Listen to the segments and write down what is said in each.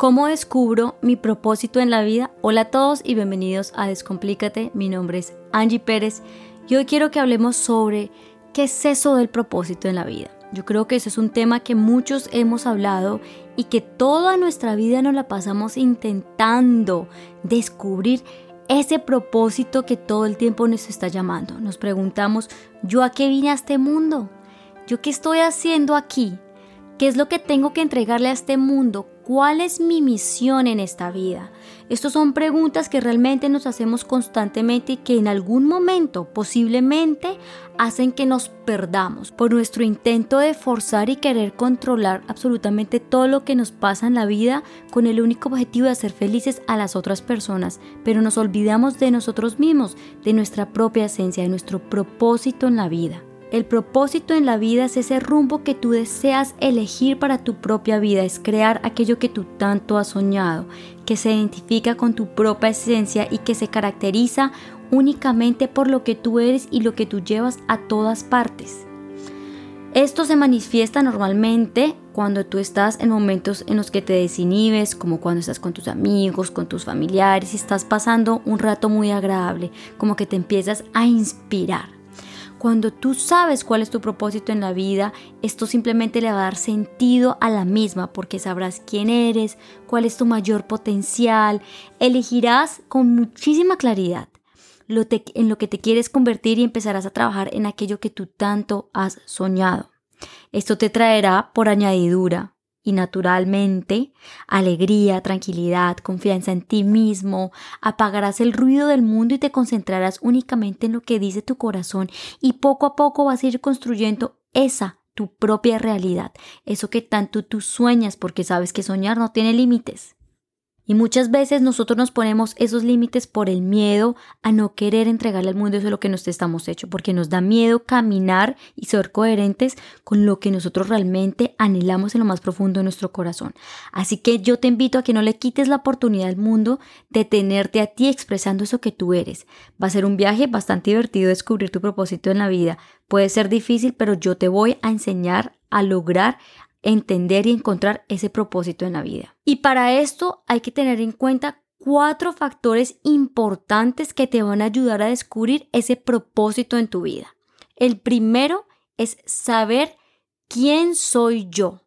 ¿Cómo descubro mi propósito en la vida? Hola a todos y bienvenidos a Descomplícate. Mi nombre es Angie Pérez y hoy quiero que hablemos sobre qué es eso del propósito en la vida. Yo creo que ese es un tema que muchos hemos hablado y que toda nuestra vida nos la pasamos intentando descubrir ese propósito que todo el tiempo nos está llamando. Nos preguntamos, ¿yo a qué vine a este mundo? ¿Yo qué estoy haciendo aquí? ¿Qué es lo que tengo que entregarle a este mundo? ¿Cuál es mi misión en esta vida? Estas son preguntas que realmente nos hacemos constantemente y que en algún momento posiblemente hacen que nos perdamos por nuestro intento de forzar y querer controlar absolutamente todo lo que nos pasa en la vida con el único objetivo de hacer felices a las otras personas, pero nos olvidamos de nosotros mismos, de nuestra propia esencia, de nuestro propósito en la vida. El propósito en la vida es ese rumbo que tú deseas elegir para tu propia vida, es crear aquello que tú tanto has soñado, que se identifica con tu propia esencia y que se caracteriza únicamente por lo que tú eres y lo que tú llevas a todas partes. Esto se manifiesta normalmente cuando tú estás en momentos en los que te desinhibes, como cuando estás con tus amigos, con tus familiares y estás pasando un rato muy agradable, como que te empiezas a inspirar. Cuando tú sabes cuál es tu propósito en la vida, esto simplemente le va a dar sentido a la misma porque sabrás quién eres, cuál es tu mayor potencial, elegirás con muchísima claridad en lo que te quieres convertir y empezarás a trabajar en aquello que tú tanto has soñado. Esto te traerá por añadidura y naturalmente alegría, tranquilidad, confianza en ti mismo, apagarás el ruido del mundo y te concentrarás únicamente en lo que dice tu corazón y poco a poco vas a ir construyendo esa tu propia realidad, eso que tanto tú sueñas porque sabes que soñar no tiene límites. Y muchas veces nosotros nos ponemos esos límites por el miedo a no querer entregarle al mundo eso es lo que nos estamos hecho, porque nos da miedo caminar y ser coherentes con lo que nosotros realmente anhelamos en lo más profundo de nuestro corazón. Así que yo te invito a que no le quites la oportunidad al mundo de tenerte a ti expresando eso que tú eres. Va a ser un viaje bastante divertido descubrir tu propósito en la vida. Puede ser difícil, pero yo te voy a enseñar a lograr entender y encontrar ese propósito en la vida. Y para esto hay que tener en cuenta cuatro factores importantes que te van a ayudar a descubrir ese propósito en tu vida. El primero es saber quién soy yo.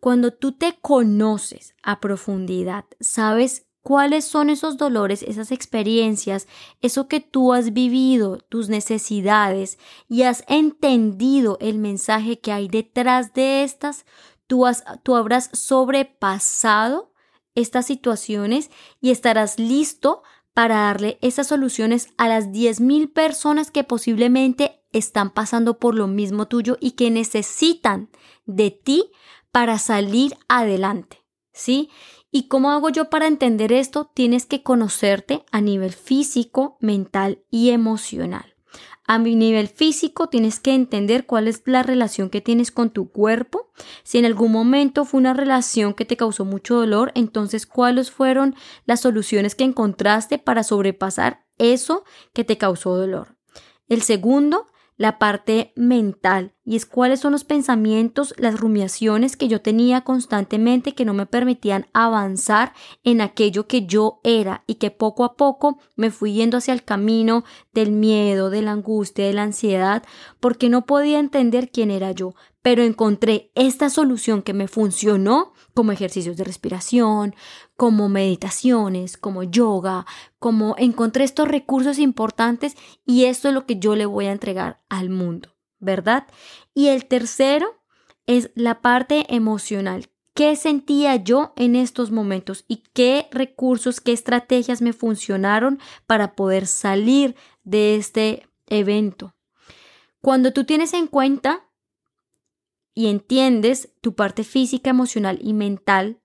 Cuando tú te conoces a profundidad, sabes cuáles son esos dolores, esas experiencias, eso que tú has vivido, tus necesidades y has entendido el mensaje que hay detrás de estas, tú, has, tú habrás sobrepasado estas situaciones y estarás listo para darle esas soluciones a las 10.000 personas que posiblemente están pasando por lo mismo tuyo y que necesitan de ti para salir adelante, ¿sí? ¿Y cómo hago yo para entender esto? Tienes que conocerte a nivel físico, mental y emocional. A mi nivel físico tienes que entender cuál es la relación que tienes con tu cuerpo. Si en algún momento fue una relación que te causó mucho dolor, entonces cuáles fueron las soluciones que encontraste para sobrepasar eso que te causó dolor. El segundo la parte mental y es cuáles son los pensamientos, las rumiaciones que yo tenía constantemente que no me permitían avanzar en aquello que yo era y que poco a poco me fui yendo hacia el camino del miedo, de la angustia, de la ansiedad, porque no podía entender quién era yo, pero encontré esta solución que me funcionó como ejercicios de respiración, como meditaciones, como yoga, como encontré estos recursos importantes y esto es lo que yo le voy a entregar al mundo, ¿verdad? Y el tercero es la parte emocional. ¿Qué sentía yo en estos momentos y qué recursos, qué estrategias me funcionaron para poder salir de este evento? Cuando tú tienes en cuenta y entiendes tu parte física, emocional y mental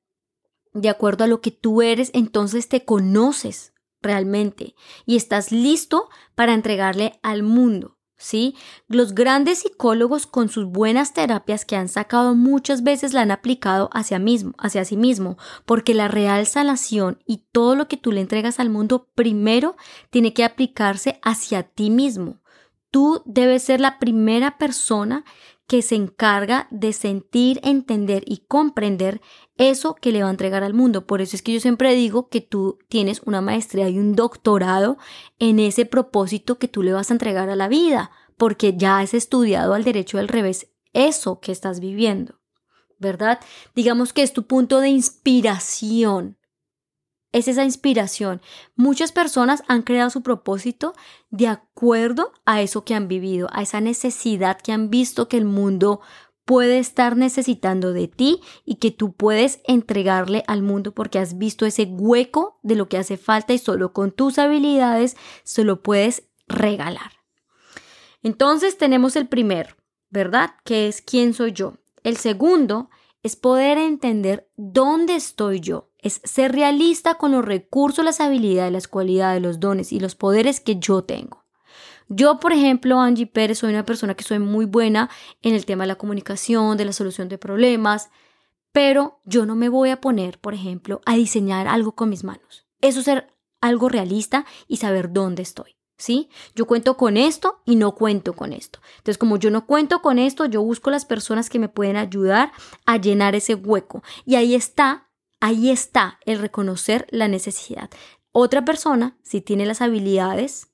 de acuerdo a lo que tú eres, entonces te conoces realmente y estás listo para entregarle al mundo. ¿Sí? Los grandes psicólogos con sus buenas terapias que han sacado muchas veces la han aplicado hacia, mismo, hacia sí mismo, porque la real sanación y todo lo que tú le entregas al mundo primero tiene que aplicarse hacia ti mismo. Tú debes ser la primera persona que se encarga de sentir, entender y comprender eso que le va a entregar al mundo. Por eso es que yo siempre digo que tú tienes una maestría y un doctorado en ese propósito que tú le vas a entregar a la vida, porque ya has estudiado al derecho del revés eso que estás viviendo, ¿verdad? Digamos que es tu punto de inspiración. Es esa inspiración. Muchas personas han creado su propósito de acuerdo a eso que han vivido, a esa necesidad que han visto que el mundo puede estar necesitando de ti y que tú puedes entregarle al mundo porque has visto ese hueco de lo que hace falta y solo con tus habilidades se lo puedes regalar. Entonces tenemos el primero, ¿verdad? Que es quién soy yo. El segundo es poder entender dónde estoy yo. Es ser realista con los recursos, las habilidades, las cualidades, los dones y los poderes que yo tengo. Yo, por ejemplo, Angie Pérez, soy una persona que soy muy buena en el tema de la comunicación, de la solución de problemas, pero yo no me voy a poner, por ejemplo, a diseñar algo con mis manos. Eso es ser algo realista y saber dónde estoy. ¿Sí? Yo cuento con esto y no cuento con esto. Entonces, como yo no cuento con esto, yo busco las personas que me pueden ayudar a llenar ese hueco. Y ahí está, ahí está el reconocer la necesidad. Otra persona, si tiene las habilidades,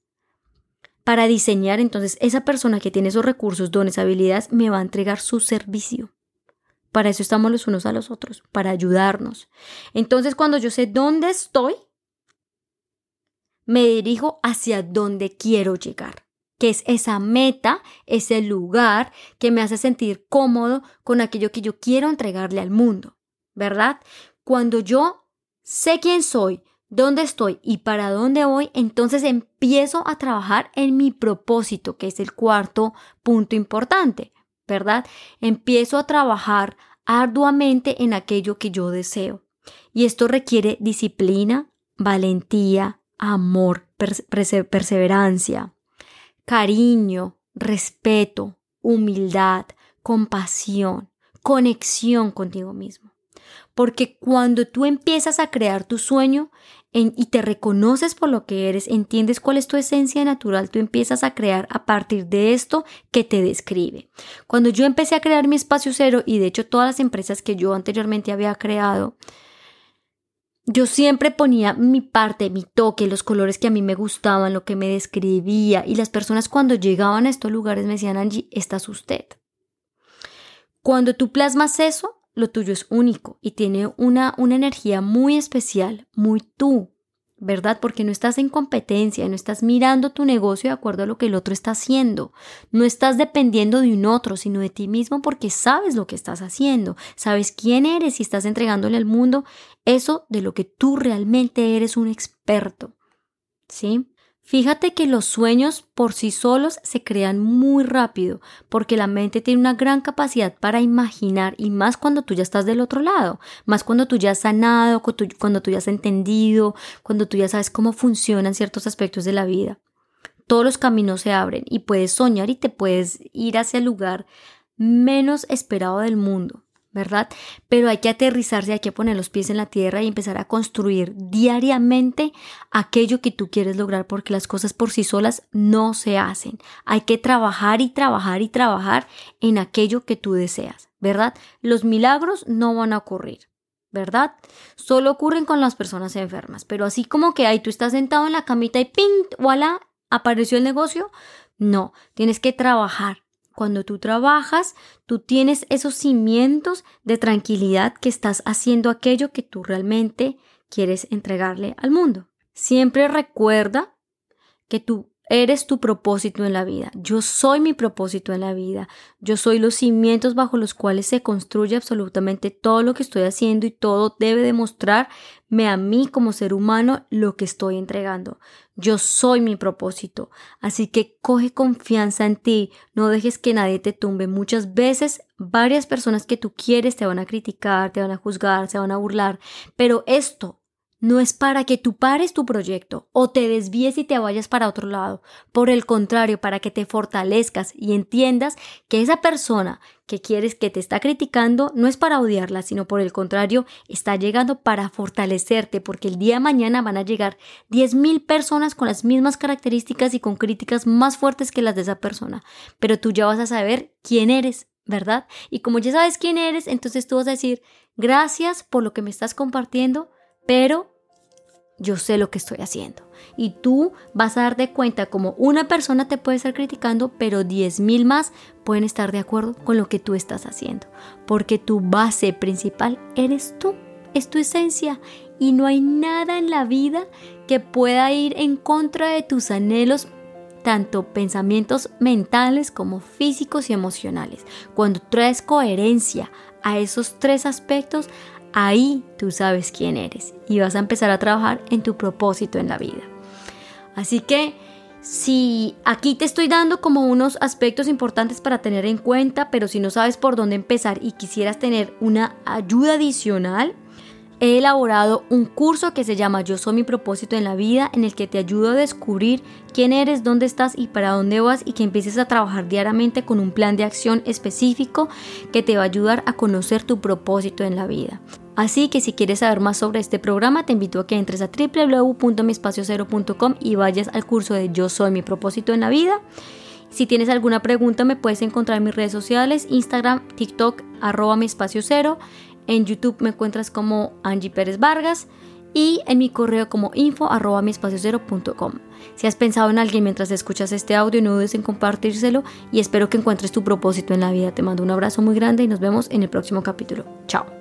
para diseñar, entonces esa persona que tiene esos recursos, dones, habilidades, me va a entregar su servicio. Para eso estamos los unos a los otros, para ayudarnos. Entonces, cuando yo sé dónde estoy, me dirijo hacia dónde quiero llegar, que es esa meta, ese lugar que me hace sentir cómodo con aquello que yo quiero entregarle al mundo, ¿verdad? Cuando yo sé quién soy, dónde estoy y para dónde voy, entonces empiezo a trabajar en mi propósito, que es el cuarto punto importante, ¿verdad? Empiezo a trabajar arduamente en aquello que yo deseo. Y esto requiere disciplina, valentía, amor, perseverancia, cariño, respeto, humildad, compasión, conexión contigo mismo. Porque cuando tú empiezas a crear tu sueño, y te reconoces por lo que eres, entiendes cuál es tu esencia natural, tú empiezas a crear a partir de esto que te describe. Cuando yo empecé a crear mi espacio cero, y de hecho todas las empresas que yo anteriormente había creado, yo siempre ponía mi parte, mi toque, los colores que a mí me gustaban, lo que me describía, y las personas cuando llegaban a estos lugares me decían, Angie, esta es usted. Cuando tú plasmas eso, lo tuyo es único y tiene una, una energía muy especial, muy tú, ¿verdad? Porque no estás en competencia, no estás mirando tu negocio de acuerdo a lo que el otro está haciendo, no estás dependiendo de un otro, sino de ti mismo porque sabes lo que estás haciendo, sabes quién eres y estás entregándole al mundo eso de lo que tú realmente eres un experto, ¿sí? Fíjate que los sueños por sí solos se crean muy rápido porque la mente tiene una gran capacidad para imaginar y más cuando tú ya estás del otro lado, más cuando tú ya has sanado, cuando tú ya has entendido, cuando tú ya sabes cómo funcionan ciertos aspectos de la vida. Todos los caminos se abren y puedes soñar y te puedes ir hacia el lugar menos esperado del mundo. ¿Verdad? Pero hay que aterrizarse, hay que poner los pies en la tierra y empezar a construir diariamente aquello que tú quieres lograr, porque las cosas por sí solas no se hacen. Hay que trabajar y trabajar y trabajar en aquello que tú deseas, ¿verdad? Los milagros no van a ocurrir. ¿Verdad? Solo ocurren con las personas enfermas, pero así como que ahí tú estás sentado en la camita y ¡ping! ¡Voilà! apareció el negocio. No, tienes que trabajar, cuando tú trabajas, tú tienes esos cimientos de tranquilidad que estás haciendo aquello que tú realmente quieres entregarle al mundo. Siempre recuerda que tú Eres tu propósito en la vida. Yo soy mi propósito en la vida. Yo soy los cimientos bajo los cuales se construye absolutamente todo lo que estoy haciendo y todo debe demostrarme a mí como ser humano lo que estoy entregando. Yo soy mi propósito. Así que coge confianza en ti. No dejes que nadie te tumbe. Muchas veces varias personas que tú quieres te van a criticar, te van a juzgar, se van a burlar. Pero esto no es para que tú pares tu proyecto o te desvíes y te vayas para otro lado. Por el contrario, para que te fortalezcas y entiendas que esa persona que quieres que te está criticando no es para odiarla, sino por el contrario, está llegando para fortalecerte, porque el día de mañana van a llegar 10.000 personas con las mismas características y con críticas más fuertes que las de esa persona. Pero tú ya vas a saber quién eres ¿verdad? Y como ya sabes quién eres, entonces tú vas a decir, gracias por lo que me estás compartiendo, pero yo sé lo que estoy haciendo. Y tú vas a darte cuenta como una persona te puede estar criticando, pero 10.000 más pueden estar de acuerdo con lo que tú estás haciendo. Porque tu base principal eres tú, es tu esencia. Y no hay nada en la vida que pueda ir en contra de tus anhelos tanto pensamientos mentales como físicos y emocionales. Cuando traes coherencia a esos tres aspectos, Ahí tú sabes quién eres y vas a empezar a trabajar en tu propósito en la vida. Así que si aquí te estoy dando como unos aspectos importantes para tener en cuenta, pero si no sabes por dónde empezar y quisieras tener una ayuda adicional, he elaborado un curso que se llama Yo soy mi propósito en la vida, en el que te ayudo a descubrir quién eres, dónde estás y para dónde vas y que empieces a trabajar diariamente con un plan de acción específico que te va a ayudar a conocer tu propósito en la vida. Así que si quieres saber más sobre este programa, te invito a que entres a www.miespaciocero.com y vayas al curso de Yo soy mi propósito en la vida. Si tienes alguna pregunta, me puedes encontrar en mis redes sociales, Instagram, TikTok, arroba mi espacio cero. En YouTube me encuentras como Angie Pérez Vargas y en mi correo como info arroba mi espacio Si has pensado en alguien mientras escuchas este audio, no dudes en compartírselo y espero que encuentres tu propósito en la vida. Te mando un abrazo muy grande y nos vemos en el próximo capítulo. Chao.